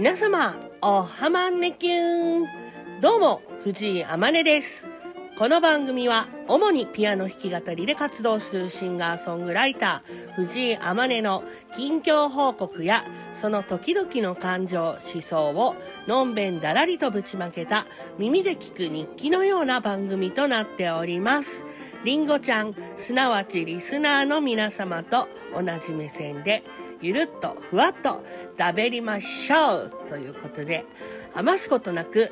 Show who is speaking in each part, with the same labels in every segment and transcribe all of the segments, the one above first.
Speaker 1: 皆様、おはまんねきゅーん。どうも、藤井あまねです。この番組は、主にピアノ弾き語りで活動するシンガーソングライター、藤井あまねの近況報告や、その時々の感情、思想を、のんべんだらりとぶちまけた、耳で聞く日記のような番組となっております。りんごちゃん、すなわちリスナーの皆様と同じ目線で、ゆるっとふわっと食べりましょうということで、余すことなく、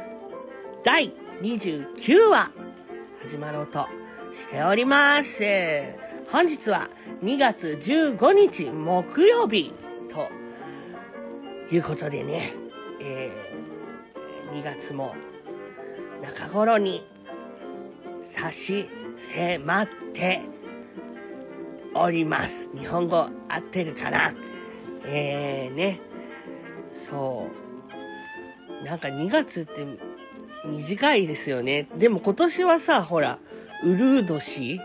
Speaker 1: 第29話、始まろうとしております。本日は2月15日木曜日ということでね、えー、2月も中頃に差し迫っております。日本語合ってるかな？えー、ね。そう。なんか2月って短いですよね。でも今年はさ、ほら、ウルー年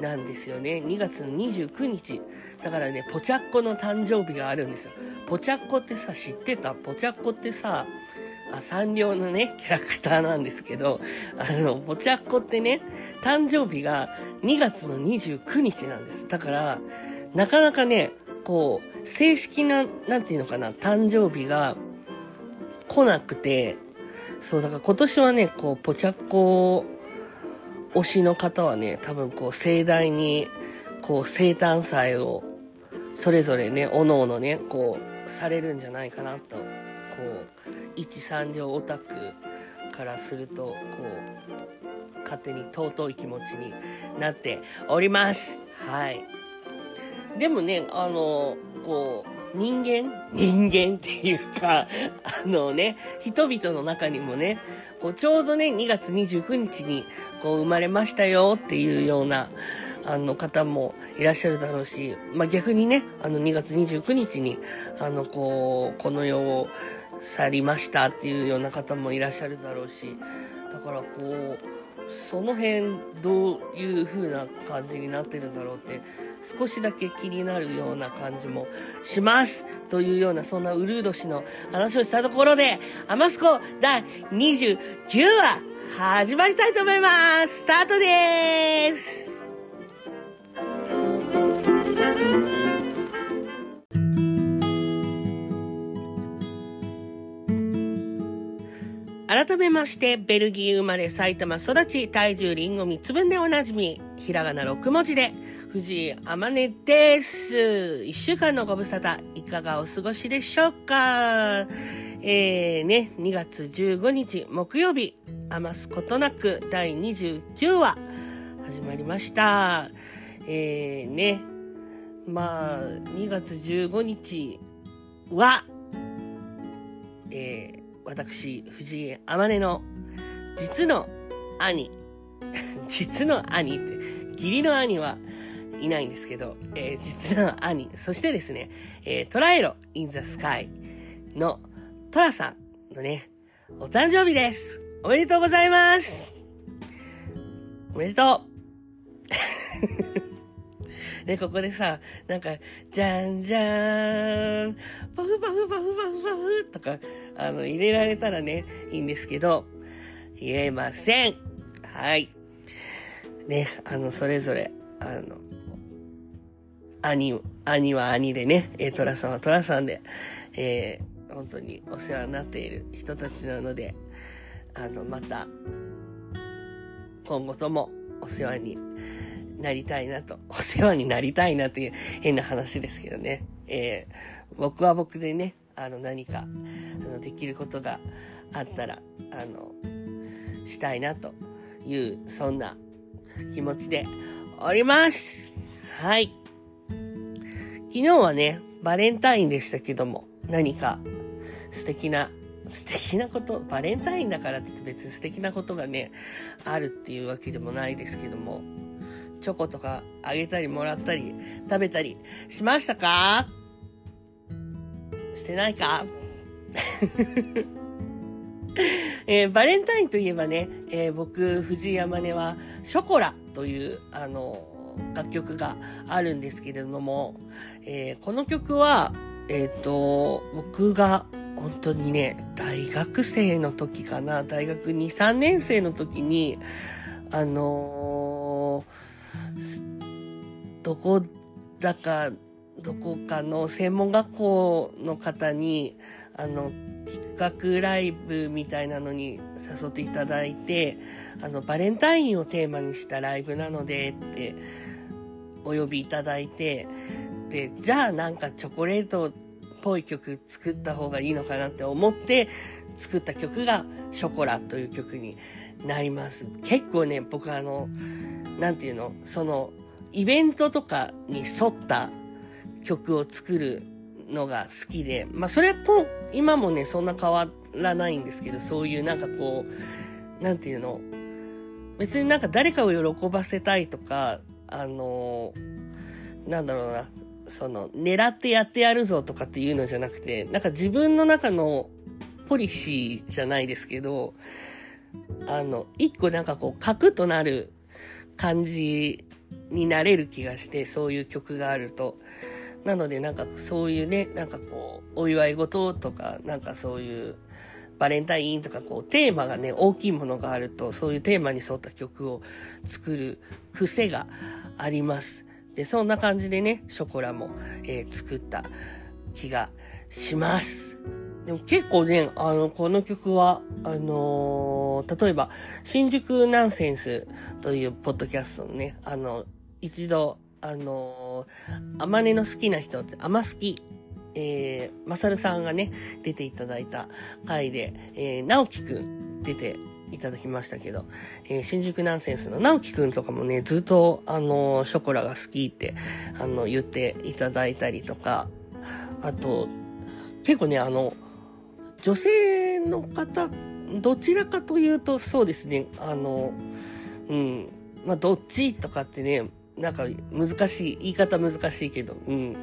Speaker 1: なんですよね。2月の29日。だからね、ポチャッコの誕生日があるんですよ。ポチャッコってさ、知ってた？ポチャッコってさ、あ、サンリオのね、キャラクターなんですけど、あの、ポチャッコってね、誕生日が2月の29日なんです。だから、なかなかね、こう、正式な、なんていうのかな、誕生日が来なくて、そう、だから今年はね、こう、ポチャッコ推しの方はね、多分こう、盛大に、こう、生誕祭を、それぞれね、おのおのね、こう、されるんじゃないかなと、こう、一三両オタクからすると、こう、勝手に尊い気持ちになっております。はい。でもね、あの、こう、人間？人間っていうか、あのね、人々の中にもね、こうちょうどね、2月29日にこう生まれましたよっていうような、あの方もいらっしゃるだろうし、まあ、逆にね、あの2月29日に、あの、こう、この世を去りましたっていうような方もいらっしゃるだろうし、だからこう、その辺どういう風な感じになってるんだろうって少しだけ気になるような感じもします。というようなそんなウルー年の話をしたところで、アマスコ第29話始まりたいと思います。スタートです。改めまして、ベルギー生まれ埼玉育ち、体重リンゴ3つ分でおなじみ、ひらがな6文字で、藤井あまねです。一週間のご無沙汰、いかがお過ごしでしょうか？えーね、2月15日木曜日、余すことなく第29話、始まりました。えーね、まあ、2月15日は、えー私、藤井あまねの実の兄、実の兄って、義理の兄はいないんですけど、えー実の兄、そしてですね、えートライロ・イン・ザ・スカイのトラさんのね、お誕生日です。おめでとうございます。おめでとう。で、ここでさ、なんか、じゃんじゃーん、パフパフパフパフパフとか、あの、入れられたらね、いいんですけど、言えません。はい。ね、あの、それぞれ、あの、兄、兄は兄でね、えー、トラさんはトラさんで、えー、本当にお世話になっている人たちなので、あの、また、今後ともお世話になりたいなと、お世話になりたいなという変な話ですけどね。えー、僕は僕でね、あの何か、あの、できることがあったら、あの、したいなという、そんな気持ちでおります。はい。昨日はね、バレンタインでしたけども、何か素敵な、素敵なこと、バレンタインだからって別に素敵なことがね、あるっていうわけでもないですけども、チョコとかあげたりもらったり食べたりしましたか？してないか？えーバレンタインといえばね、えー僕、藤井山根は、ショコラという、あの、楽曲があるんですけれども、えーこの曲は、えっ、と、僕が本当にね、大学生の時かな、大学2、3年生の時に、あのー、どこだか、どこかの専門学校の方に、あの、企画ライブみたいなのに誘っていただいて、あの、バレンタインをテーマにしたライブなのでってお呼びいただいて、じゃあなんかチョコレートっぽい曲作った方がいいのかなって思って作った曲がショコラという曲になります。結構ね、僕あの、なんていうの、その、イベントとかに沿った曲を作るのが好きで、まあそれも今もね、そんな変わらないんですけど、そういうなんかこう、なんていうの、別になんか誰かを喜ばせたいとか、あの、なんだろうな、その、狙ってやってやるぞとかっていうのじゃなくて、なんか自分の中のポリシーじゃないですけど、あの、一個なんかこう、核となる感じになれる気がして、そういう曲があると。なのでなんかそういうね、なんかこう、お祝い事とか、なんかそういう、バレンタインとかこうテーマがね、大きいものがあると、そういうテーマに沿った曲を作る癖があります。で、そんな感じでね、ショコラも、えー、作った気がします。でも結構ね、あの、この曲は、あのー、例えば、新宿ナンセンスというポッドキャストのね、あの、一度、あのー、あまねの好きな人って、あま好き、えー、まさるさんがね、出ていただいた回で、えー、直樹くん出ていただきましたけど、えー、新宿ナンセンスの直樹くんとかもね、ずっと、あの、ショコラが好きって、あの、言っていただいたりとか、あと、結構ね、あの、女性の方、どちらかというと、そうですね、あの、うん、まあ、どっちとかってね、なんか難しい、言い方難しいけど、うん、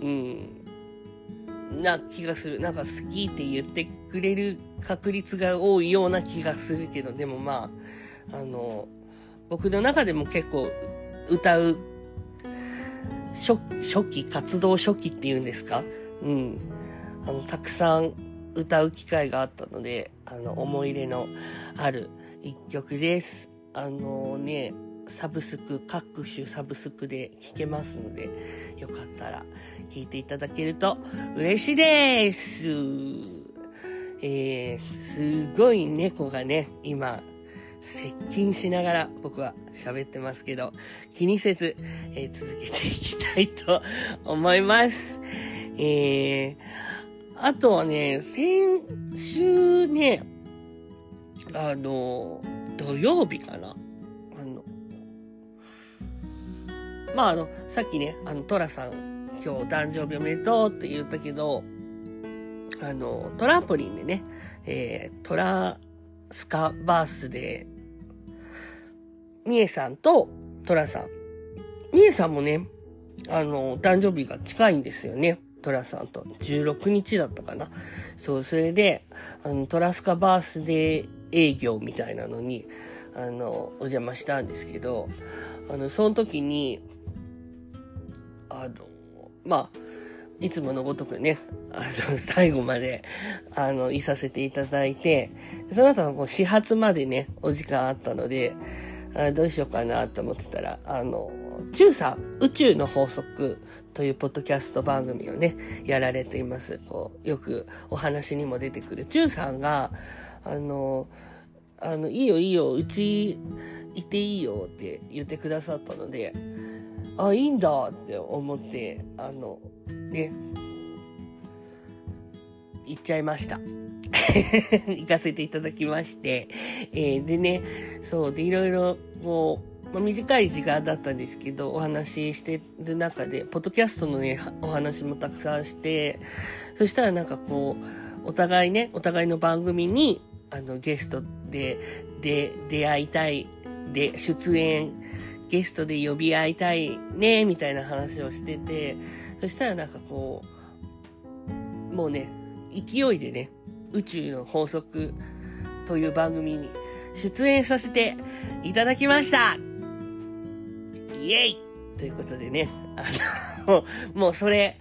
Speaker 1: うん、な気がする。なんか好きって言ってくれる確率が多いような気がするけど、でもまあ、あの、僕の中でも結構歌う初初期、活動初期っていうんですか？うん。あの、たくさん歌う機会があったので、あの、思い入れのある一曲です。あのね、サブスク、各種サブスクで聴けますので、よかったら聴いていただけると嬉しいです。えー、すごい猫がね、今、接近しながら僕は喋ってますけど、気にせず、えー、続けていきたいと思います。えー、あとはね、先週ね、あの、土曜日かなまあ、あの、さっきね、あの、トラさん、今日誕生日おめでとうって言ったけど、あの、トランポリンでね、えー、トラスカバースで、みえさんとトラさん。みえさんもね、あの、誕生日が近いんですよね。トラさんと。16日だったかな。そう、それで、あの、トラスカバースデー営業みたいなのに、あの、お邪魔したんですけど、あの、その時に、あの、まあ、いつものごとくね、あの、最後まで、あの、いさせていただいて、その後のこう始発までね、お時間あったので、あどうしようかなと思ってたら、あの、中さん、宇宙の法則というポッドキャスト番組をね、やられています。こう、よくお話にも出てくる中さんが、あの、あの、いいよいいよ、うちいていいよって言ってくださったので、あ、いいんだって思って、あの、ね、行っちゃいました。行かせていただきまして、えー、でね、そう、で、いろいろ、こう、まあ、短い時間だったんですけど、お話ししてる中で、ポッドキャストのね、お話もたくさんして、そしたらなんかこう、お互いね、お互いの番組に、あの、ゲストで、で、出会いたい、で、出演、ゲストで呼び合いたいね、みたいな話をしてて、そしたらなんかこう、もうね、勢いでね、宇宙の法則という番組に出演させていただきましたイエイということでね、あの、もうそれ、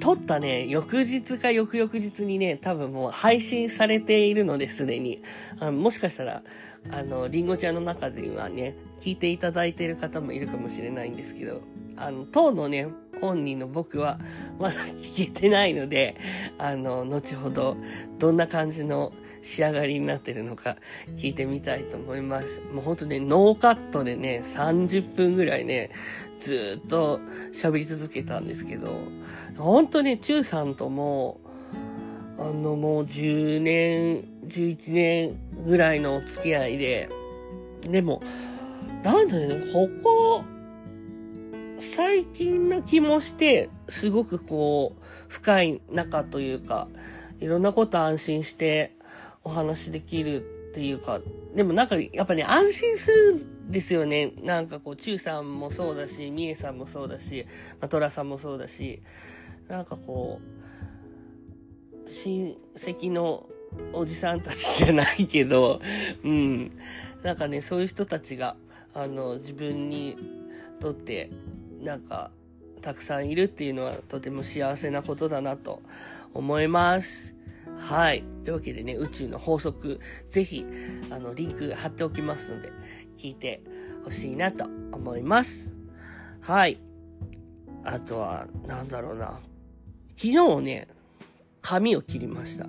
Speaker 1: 撮ったね、翌日か翌々日にね、多分もう配信されているのですでに。あのもしかしたら、あの、りんごちゃんの中ではね、聞いていただいている方もいるかもしれないんですけど、あの、当のね、本人の僕はまだ聞けてないので、あの、後ほどどんな感じの仕上がりになってるのか聞いてみたいと思います。もうほんとね、ノーカットでね、30分ぐらいね、ずっと喋り続けたんですけど、本当ね、中さんとも、あのもう10年、11年ぐらいのお付き合いで、でも、なんだろうね、ここ、最近な気もして、すごくこう、深い仲というか、いろんなこと安心してお話できるっていうか、でもなんかやっぱね、安心するんですよね。なんかこう、中さんもそうだし、みえさんもそうだし、まあ、トラさんもそうだし、なんかこう、親戚のおじさんたちじゃないけど、うん。なんかね、そういう人たちが、あの、自分にとって、なんか、たくさんいるっていうのはとても幸せなことだなと思います。はい。というわけでね、宇宙の法則、ぜひ、あの、リンク貼っておきますので、聞いてほしいなと思います。はい。あとは、なんだろうな。昨日ね、髪を切りました。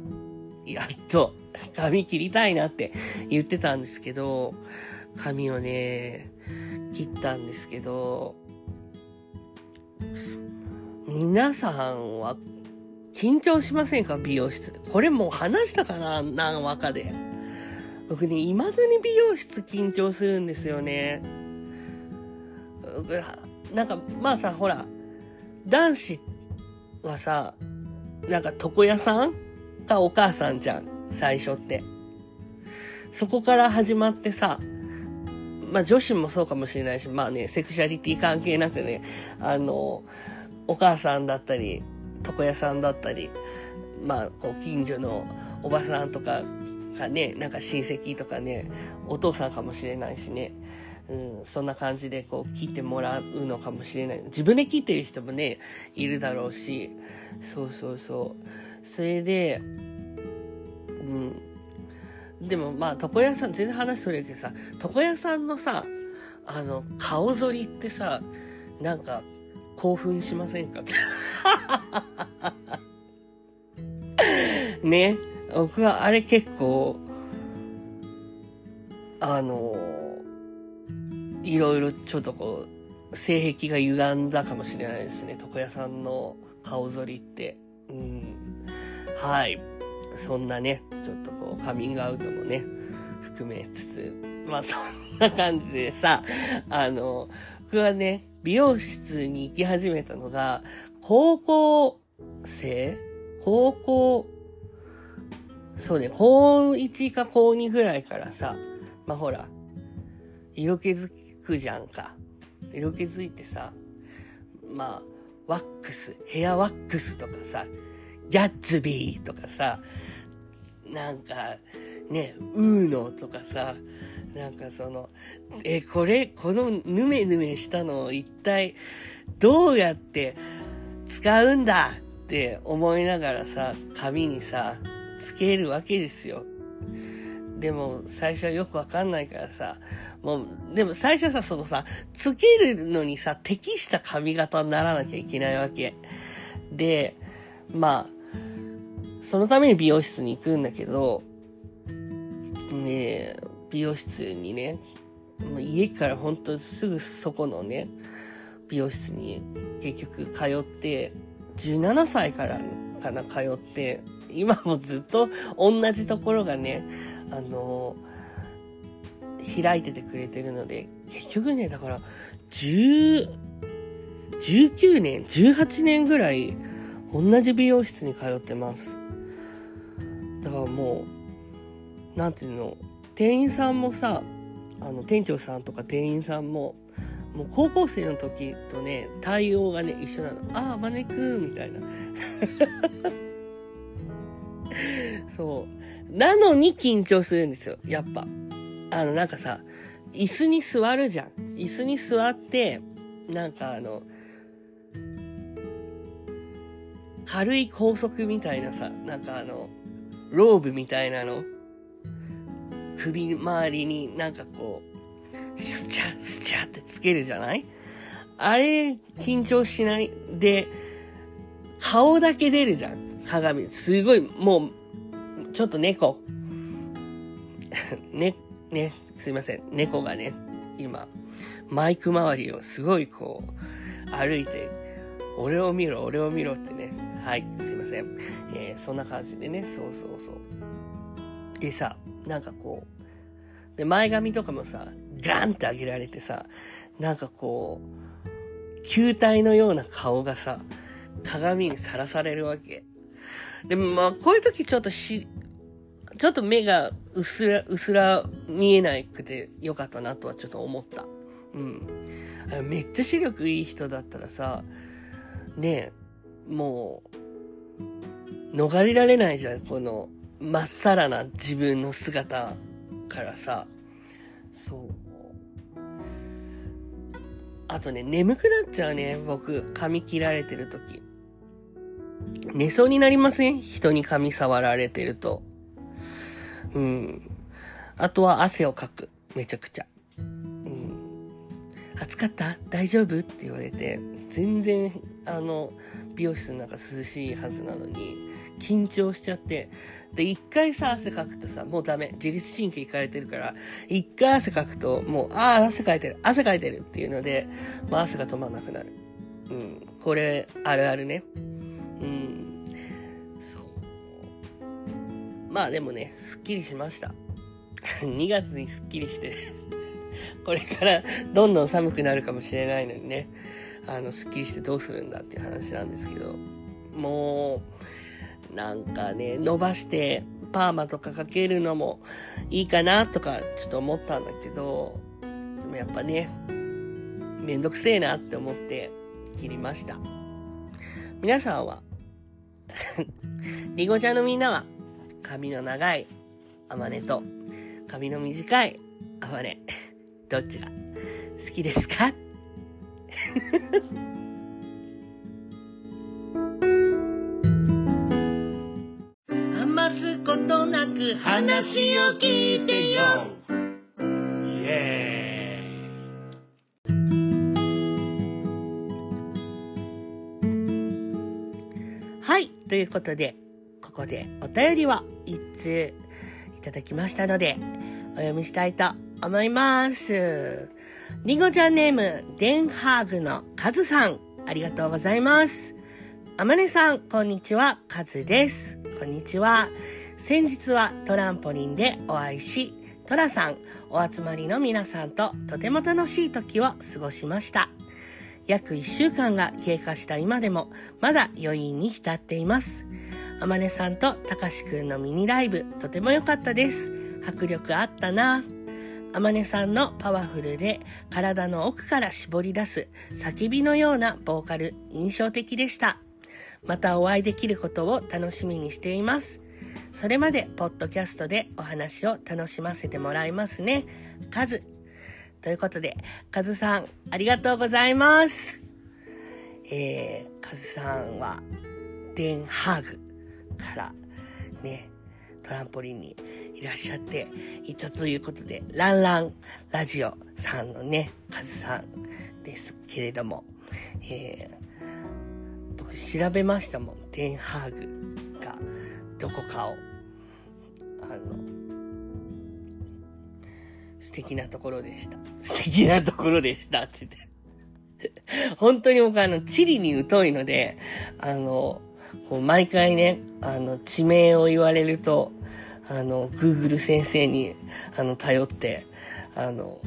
Speaker 1: やっと、髪切りたいなって言ってたんですけど、髪をね、切ったんですけど、皆さんは緊張しませんか？美容室で。これもう話したかな？何話かで。僕ね、未だに美容室緊張するんですよね。なんか、まあさ、ほら、男子はさ、なんか床屋さんかお母さんじゃん、最初って。そこから始まってさ、まあ女子もそうかもしれないし、まあね、セクシャリティ関係なくね、あの、お母さんだったり、床屋さんだったり、まあ、こう、近所のおばさんとかがね、なんか親戚とかね、お父さんかもしれないしね、うん、そんな感じでこう切ってもらうのかもしれない。自分で切ってる人もね、いるだろうし、そうそうそう。それで、うん。でもまあ、床屋さん、全然話それるけどさ、床屋さんのさ、あの、顔反りってさ、なんか、興奮しませんか？ね。僕はあれ結構、あの、いろいろちょっとこう、性癖が歪んだかもしれないですね。床屋さんの顔反りって。うん。はい。そんなね、ちょっとこう、カミングアウトもね、含めつつ、まあそんな感じでさ、あの、僕はね、美容室に行き始めたのが、高校生？高校、そうね、高1か高2ぐらいからさ、まあほら、色気づくじゃんか。色気づいてさ、まあ、ワックス、ヘアワックスとかさ、ギャッツビーとかさ、なんか、ね、ウーノとかさ、なんかその、え、これ、このヌメヌメしたのを一体どうやって使うんだって思いながらさ、紙にさ、つけるわけですよ。でも、最初はよくわかんないからさ、もう、でも最初はさ、そのさ、つけるのにさ、適した髪型にならなきゃいけないわけ。で、まあ、そのために美容室に行くんだけど、ね美容室にね、家からほんとすぐそこのね、美容室に結局通って、17歳からかな、通って、今もずっと同じところがね、あの開いててくれてるので、結局ね、だから、10、19年、18年ぐらい、同じ美容室に通ってます。だからもう、なんていうの、店員さんもさ、あの、店長さんとか店員さんも、もう高校生の時とね、対応がね、一緒なの。ああ、マネく、みたいな。そう。なのに緊張するんですよ、やっぱ。あの、なんかさ、椅子に座るじゃん。椅子に座って、なんかあの、軽い高速みたいなさ、なんかあの、ローブみたいなの、首周りになんかこう、スチャ、スチャってつけるじゃない？あれ、緊張しない？で、顔だけ出るじゃん。鏡。すごい、もう、ちょっと猫。ね、ね、すいません。猫がね、今、マイク周りをすごいこう、歩いて、俺を見ろ、俺を見ろってね。はい、すいません。えー、そんな感じでね、そうそうそう。でさ、なんかこう、で、前髪とかもさ、ガンって上げられてさ、なんかこう、球体のような顔がさ、鏡にさらされるわけ。でもまあ、こういう時ちょっとし、ちょっと目がうすら、うすら見えなくてよかったなとはちょっと思った。うん。めっちゃ視力いい人だったらさ、ねえ、もう、逃れられないじゃん、この、まっさらな自分の姿からさ、そう。あとね、眠くなっちゃうね、僕、髪切られてる時。寝そうになりません？人に髪触られてると。うん。あとは汗をかく。めちゃくちゃ。うん。暑かった？大丈夫？って言われて、全然、あの、美容室の中涼しいはずなのに、緊張しちゃって。で、一回さ、汗かくとさ、もうダメ。自律神経いかれてるから、一回汗かくと、もう、ああ、汗かいてる、汗かいてるっていうので、まあ、汗が止まんなくなる。うん。これ、あるあるね。うん。そう。まあでもね、すっきりしました。2月にすっきりして これからどんどん寒くなるかもしれないのにね、あの、すっきりしてどうするんだっていう話なんですけど、もう、なんかね、伸ばしてパーマとかかけるのもいいかなとかちょっと思ったんだけど、でもやっぱね、めんどくせえなって思って切りました。皆さんはりんごちゃんのみんなは、髪の長いあまねと、髪の短いあまね、どっちが好きですか？余すことなく話を聞いてよ。はい。ということで、ここでお便りを一通いただきましたので、お読みしたいと思います。りんごちゃんネーム、デンハーグのカズさん、ありがとうございます。あまねさん、こんにちは、カズです。こんにちは。先日はトランポリンでお会いし、トラさん、お集まりの皆さんととても楽しい時を過ごしました。約1週間が経過した今でも、まだ余韻に浸っています。あまねさんとたかしくんのミニライブ、とても良かったです。迫力あったな。あまねさんのパワフルで体の奥から絞り出す叫びのようなボーカル、印象的でした。またお会いできることを楽しみにしています。それまで、ポッドキャストでお話を楽しませてもらいますね。カズ、ということで、カズさん、ありがとうございます。えー、カズさんは、デンハーグからね、トランポリンにらっしゃっていたということで、ランランラジオさんのね、カズさんですけれども、えー、僕調べましたもん、デンハーグがどこかを。あの、素敵なところでした。素敵なところでしたって言って。本当に僕あの、地理に疎いので、あの、こう毎回ね、あの、地名を言われると、あの、Google 先生に、あの、頼って、あの、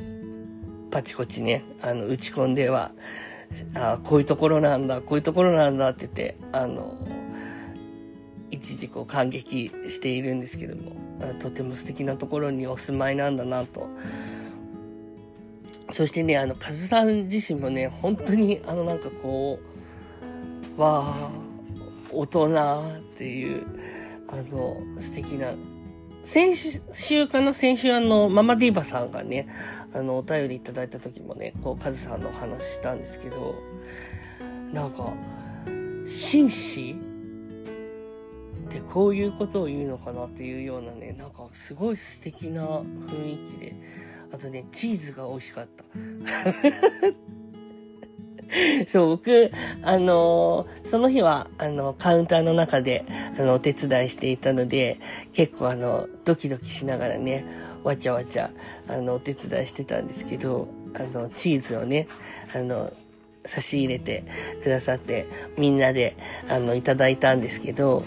Speaker 1: パチコチね、あの、打ち込んでは、あこういうところなんだ、こういうところなんだって言って、あの、一時こう感激しているんですけども、とても素敵なところにお住まいなんだなと。そしてね、あの、カズさん自身もね、本当にあのなんかこう、わあ、大人っていう、あの、素敵な、先週かな？先週あの、ママディーバさんがね、あの、お便りいただいた時もね、こう、カズさんのお話したんですけど、なんか、紳士？ってこういうことを言うのかなっていうようなね、なんかすごい素敵な雰囲気で、あとね、チーズが美味しかった。そう、僕、あのー、その日は、あの、カウンターの中で、あの、お手伝いしていたので、結構あの、ドキドキしながらね、わちゃわちゃ、あの、お手伝いしてたんですけど、あの、チーズをね、あの、差し入れてくださって、みんなで、あの、いただいたんですけど、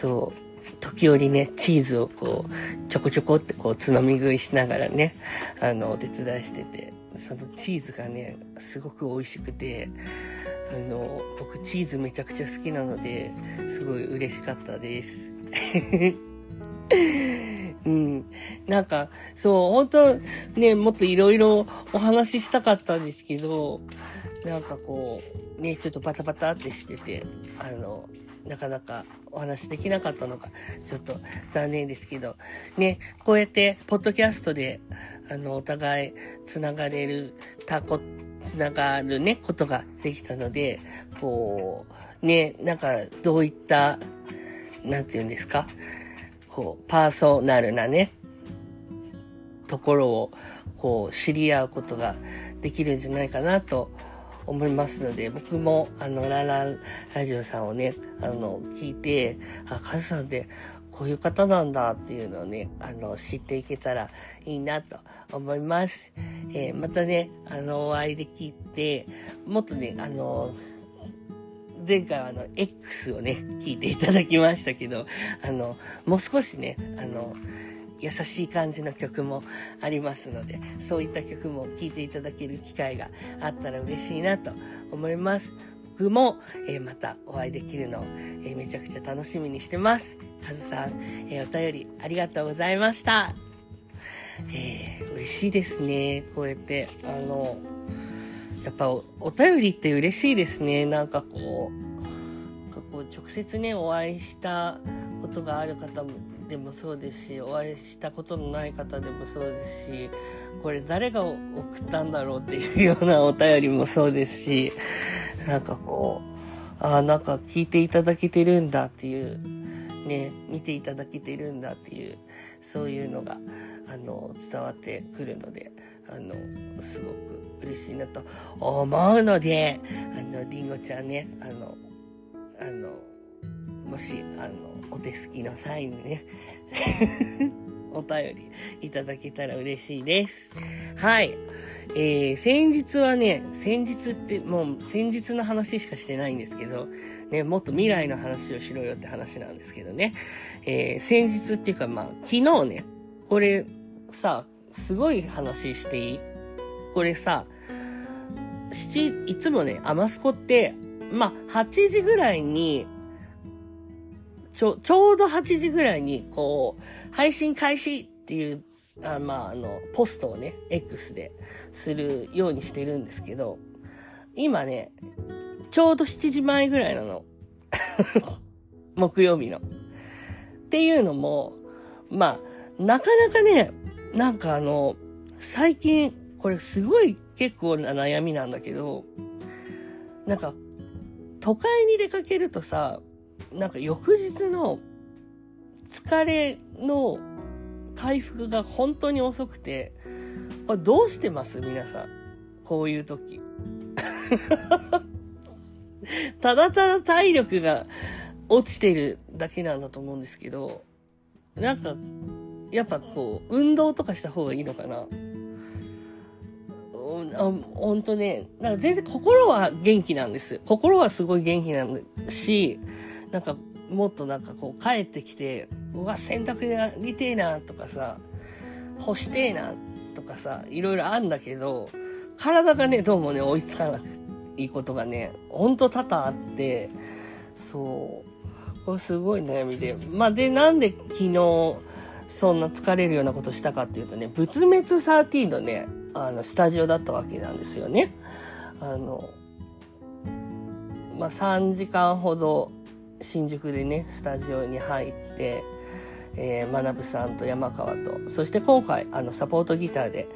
Speaker 1: そう、時折ね、チーズをこう、ちょこちょこってこう、つまみ食いしながらね、あの、お手伝いしてて、そのチーズがね、すごく美味しくて、あの、僕チーズめちゃくちゃ好きなので、すごい嬉しかったです。うん。なんか、そう、本当ね、もっといろいろお話ししたかったんですけど、なんかこう、ね、ちょっとバタバタってしてて、あの、なかなかお話しできなかったのが、ちょっと残念ですけど、ね、こうやって、ポッドキャストで、あの、お互い繋がれる、たこ、繋がるね、ことができたので、こう、ね、なんか、どういった、なんて言うんですか、こう、パーソナルなね、ところを、こう、知り合うことができるんじゃないかなと思いますので、僕も、あの、ラララジオさんをね、あの、聞いて、あ、カズさんってこういう方なんだっていうのをね、あの、知っていけたらいいなと思います。えー、またね、あの、お会いできて、もっとね、あの、前回はあの、X をね、聞いていただきましたけど、あの、もう少しね、あの、優しい感じの曲もありますので、そういった曲も聴いていただける機会があったら嬉しいなと思います。僕も、えー、またお会いできるのを、えー、めちゃくちゃ楽しみにしてます。カズさん、えー、お便りありがとうございました。えー、嬉しいですね。こうやって、あの、やっぱお便りって嬉しいですね。なんかこう、こう直接ね、お会いしたことがある方もでもそうですし、お会いしたことのない方でもそうですし、これ誰が送ったんだろうっていうようなお便りもそうですし、なんかこう、ああ、なんか聞いていただけてるんだっていう、ね、見ていただけてるんだっていう、そういうのが、あの、伝わってくるので、あの、すごく嬉しいなと思うので、あの、りんごちゃんね、あの、あの、もし、あの、お手すきの際にね、お便りいただけたら嬉しいです。はい。えー、先日はね、先日ってもう先日の話しかしてないんですけど、ね、もっと未来の話をしろよって話なんですけどね。えー、先日っていうかまあ、昨日ね、これさ、すごい話していい？これさ、七、いつもね、アマスコって、まあ、8時ぐらいに、ちょ、ちょうど8時ぐらいに、こう、配信開始っていう、あまあ、あの、ポストをね、X でするようにしてるんですけど、今ね、ちょうど7時前ぐらいなの。木曜日の。っていうのも、まあ、なかなかね、なんかあの、最近、これすごい結構な悩みなんだけど、なんか、都会に出かけるとさ、なんか翌日の疲れの回復が本当に遅くて、これどうしてます？皆さん。こういう時。ただただ体力が落ちてるだけなんだと思うんですけど、なんか、やっぱこう、運動とかした方がいいのかな。ほんとね、なんか全然心は元気なんです。心はすごい元気なんし、なんか、もっとなんかこう帰ってきて、うわ、洗濯やりてえなとかさ、干してえなとかさ、いろいろあんだけど、体がね、どうもね、追いつかなくいことがね、ほんと多々あって、そう。これすごい悩みで。まあ、で、なんで昨日、そんな疲れるようなことしたかっていうとね、仏滅13のね、あの、スタジオだったわけなんですよね。あの、まあ、3時間ほど新宿でね、スタジオに入って、えー、学さんと山川と、そして今回、あの、サポートギターで、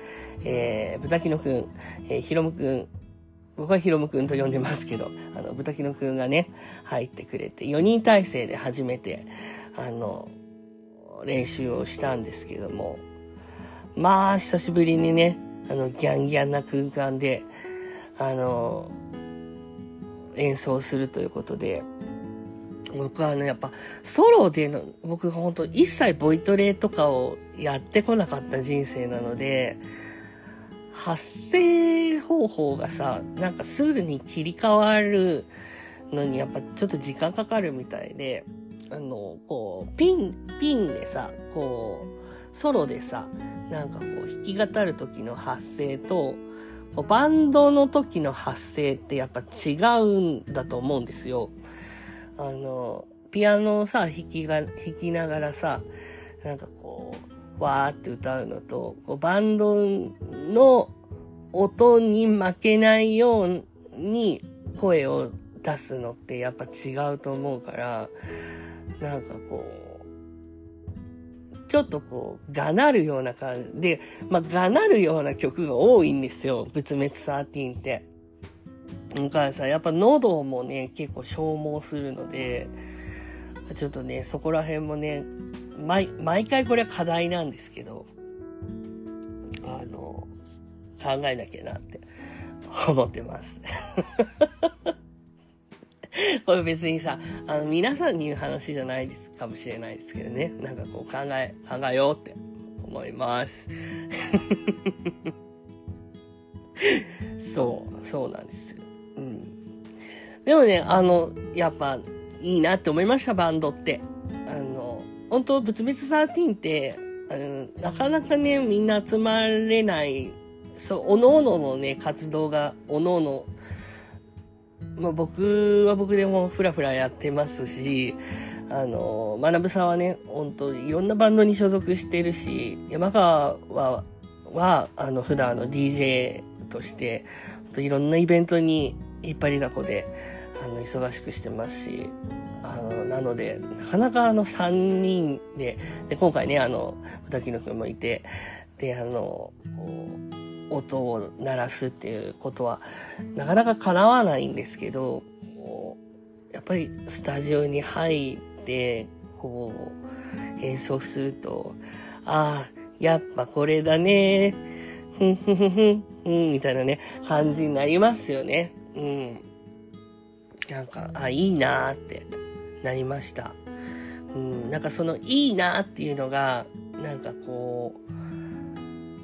Speaker 1: えー、豚キノくん、えー、ひろむくん、僕はひろむくんと呼んでますけど、あの、豚キノくんがね、入ってくれて、4人体制で初めて、あの、練習をしたんですけども、まあ、久しぶりにね、あの、ギャンギャンな空間で、あの、演奏するということで、僕はね、やっぱ、ソロでの、僕が本当一切ボイトレとかをやってこなかった人生なので、発声方法がさ、なんかすぐに切り替わるのにやっぱちょっと時間かかるみたいで、あの、こう、ピン、ピンでさ、こう、ソロでさ、なんかこう、弾き語る時の発声と、バンドの時の発声ってやっぱ違うんだと思うんですよ。あの、ピアノをさ、弾きが、弾きながらさ、なんかこう、わーって歌うのと、バンドの音に負けないように声を出すのってやっぱ違うと思うから、なんかこう、ちょっとこう、がなるような感じで、まあ、がなるような曲が多いんですよ。仏滅13って。だからさ、やっぱ喉もね、結構消耗するので、ちょっとね、そこら辺もね、毎、毎回これは課題なんですけど、あの、考えなきゃなって思ってます。これ別にさ、あの、皆さんに言う話じゃないですかもしれないですけどね。なんかこう考え、考えようって思います。そう、そうなんですよ。うん。でもね、あの、やっぱ、いいなって思いました、バンドって。本当仏滅13って、あの、なかなかね、みんな集まれない、そう、おのおののね、活動が、おのおの、まあ僕は僕でもふらふらやってますし、あの、まなぶさんはね、本当いろんなバンドに所属してるし、山川は、は、あの、普段あの DJ として、いろんなイベントに引っ張りだこで、あの、忙しくしてますし、の、なので、なかなかあの3人で、で、今回ね、あの、豚木野くんもいて、で、あの、こう、音を鳴らすっていうことは、なかなか叶わないんですけど、こうやっぱりスタジオに入って、こう、演奏すると、ああ、やっぱこれだね。ふんふんふんふん、ふん、みたいなね、感じになりますよね。うん。なんか、あ、いいなーってなりました。うん、なんかそのいいなっていうのが、なんかこ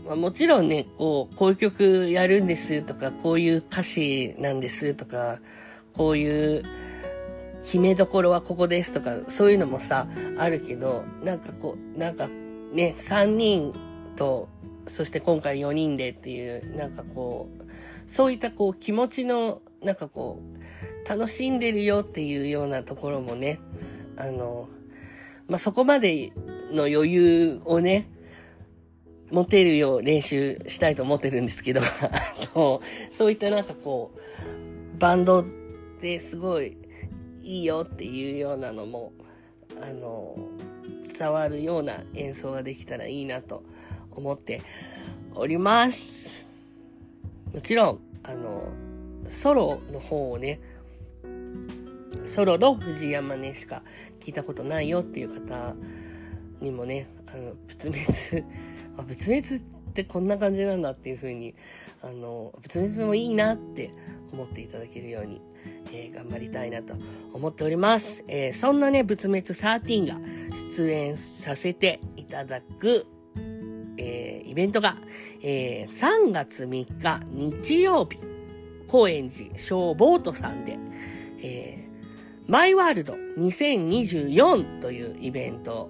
Speaker 1: う、まあ、もちろんね、こう、こういう曲やるんですとか、こういう歌詞なんですとか、こういう決めどころはここですとか、そういうのもさ、あるけど、なんかこう、なんかね、3人とそして今回4人でっていう、なんかこう、そういったこう気持ちの、なんかこう、楽しんでるよっていうようなところもね、あの、まあ、そこまでの余裕をね、持てるよう練習したいと思ってるんですけど、あの、そういったなんかこう、バンドですごいいいよっていうようなのも、あの、伝わるような演奏ができたらいいなと思っております。もちろん、あの、ソロの方をね、ソロの藤山ねしか聞いたことないよっていう方にもね、あの、仏滅、あ、仏滅ってこんな感じなんだっていう風に、あの、仏滅もいいなって思っていただけるように、えー、頑張りたいなと思っております。えー、そんなね、仏滅13が出演させていただくえー、イベントが、え、3月3日日曜日、高円寺小ボートさんで、え、マイワールド2024というイベント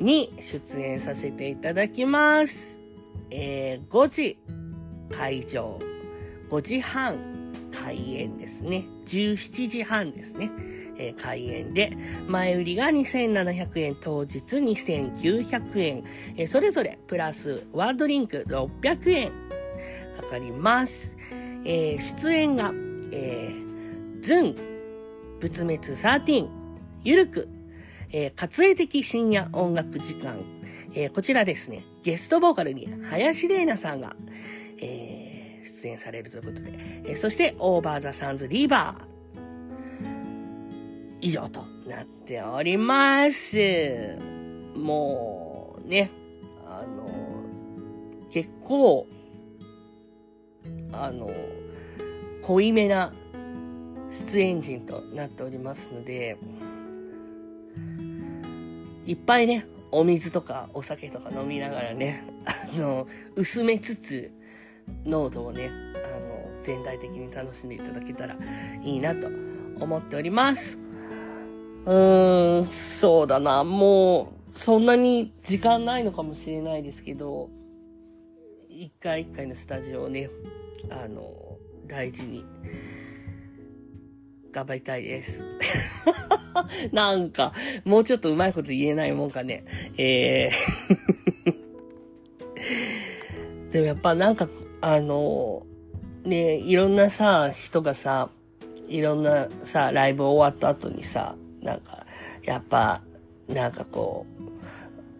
Speaker 1: に出演させていただきます。えー、5時会場、5時半開演ですね。17時半ですね。えー、開演で、前売りが2700円、当日2900円、えー、それぞれプラスワードリンク600円かかります。えー、出演が、えー、ズン、仏滅13、ゆるく、えー、活営的深夜音楽時間、えー、こちらですね、ゲストボーカルに林玲奈さんが、えー、出演されるということで、えー、そして、オーバーザサンズリーバー、以上となっております。もう、ね、あの、結構、あの、濃いめな出演陣となっておりますので、いっぱいね、お水とかお酒とか飲みながらね、あの、薄めつつ、濃度をね、あの、全体的に楽しんでいただけたらいいなと思っております。うーん、そうだな、もう、そんなに時間ないのかもしれないですけど、一回一回のスタジオをね、あの、大事に頑張りたいです。なんか、もうちょっとうまいこと言えないもんかね。えー でもやっぱなんか、あの、ね、いろんなさ、人がさ、いろんなさ、ライブ終わった後にさ、なんか、やっぱ、なんかこう、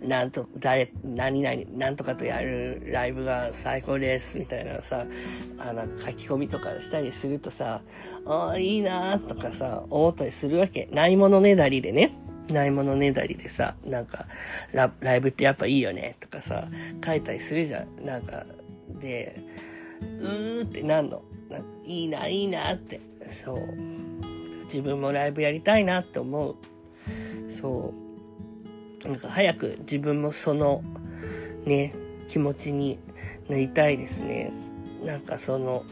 Speaker 1: なんと、誰、何々、なんとかとやるライブが最高です、みたいなさ、あの、書き込みとかしたりするとさ、ああ、いいなーとかさ、思ったりするわけ。ないものねだりでね。ないものねだりでさ、なんかラ、ライブってやっぱいいよね、とかさ、書いたりするじゃん。なんか、で、うーってなんの？なんいいな、いいなって。そう。自分もライブやりたいなって思う。そう。なんか早く自分もそのね、気持ちになりたいですね。なんかその、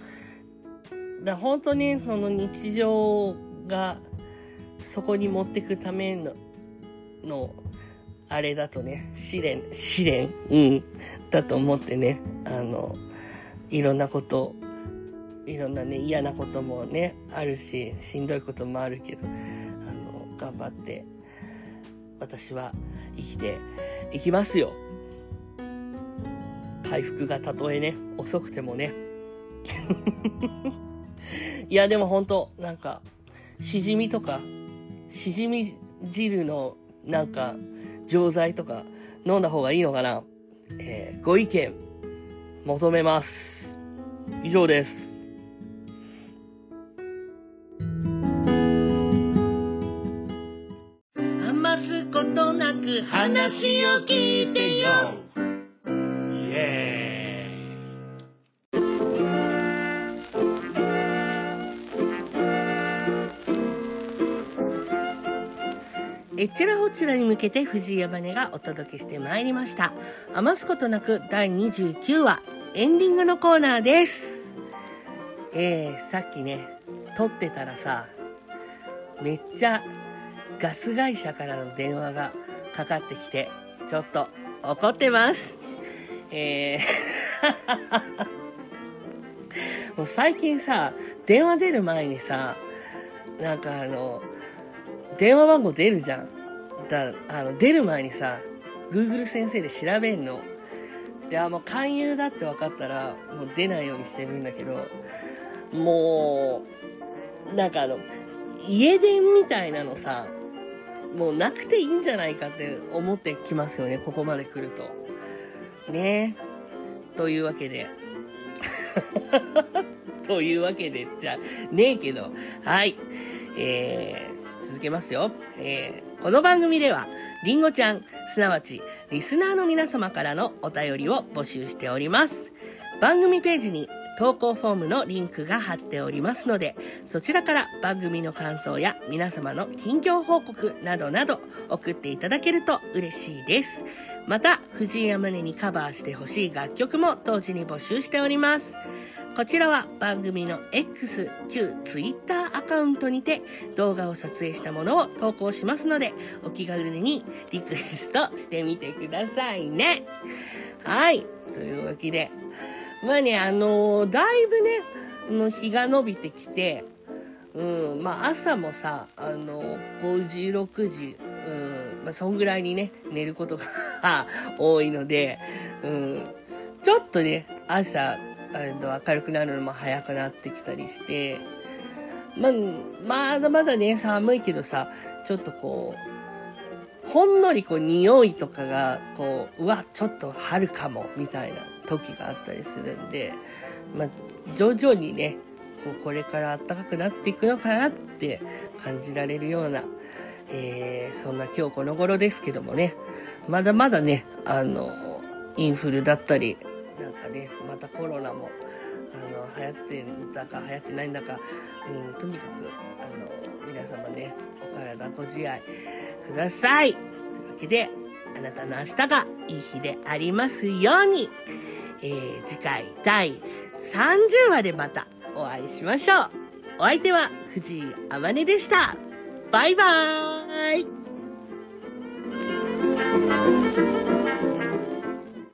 Speaker 1: だ本当にその日常がそこに持ってくための、の、あれだとね、試練、試練うん。だと思ってね、あの、いろんなこと、いろんなね、嫌なこともね、あるし、しんどいこともあるけど、あの、頑張って、私は生きていきますよ。回復がたとえね、遅くてもね。いや、でも本当なんか、しじみとか、しじみ汁のなんか、錠剤とか飲んだ方がいいのかなえー、ご意見求めます。以上です。話を聞いてよイエーイえちらほちらに向けて藤井山根がお届けしてまいりました。余すことなく第29話エンディングのコーナーです。えー、さっきね、撮ってたらさ、めっちゃガス会社からの電話がかかってきて、ちょっと怒ってます。えー もう最近さ、電話出る前にさ、なんかあの、電話番号出るじゃん。だあの、出る前にさ、Google 先生で調べんの。で、あ、もう勧誘だって分かったら、もう出ないようにしてるんだけど、もう、なんかあの、家電みたいなのさ、もうなくていいんじゃないかって思ってきますよね、ここまで来ると。ねえというわけで。というわけで、じゃねえけど。はい。えー、続けますよ。えー、この番組では、りんごちゃん、すなわち、リスナーの皆様からのお便りを募集しております。番組ページに投稿フォームのリンクが貼っておりますので、そちらから番組の感想や皆様の近況報告などなど送っていただけると嬉しいです。また、藤井山根にカバーしてほしい楽曲も同時に募集しております。こちらは番組の X、旧 Twitter アカウントにて動画を撮影したものを投稿しますので、お気軽にリクエストしてみてくださいね。はい。というわけで、まあね、あのー、だいぶね、の日が伸びてきて、うん、まあ朝もさ、あのー、5時、6時、うん、まあそんぐらいにね、寝ることが 多いので、うん、ちょっとね、朝、あの、明るくなるのも早くなってきたりして、まあ、まだまだね、寒いけどさ、ちょっとこう、ほんのりこう匂いとかが、こう、うわ、ちょっと春かも、みたいな。時があったりするんで、まあ、徐々にね、こうこれから暖かくなっていくのかなって感じられるような、えー、そんな今日この頃ですけどもね、まだまだね、あの、インフルだったり、なんかね、またコロナも、あの、流行ってんだか流行ってないんだか、うん、とにかく、あの、皆様ね、お体ご自愛ください。というわけで、あなたの明日がいい日でありますように、えー、次回第30話でまたお会いしましょう。お相手は藤井あまねでした。バイバーイ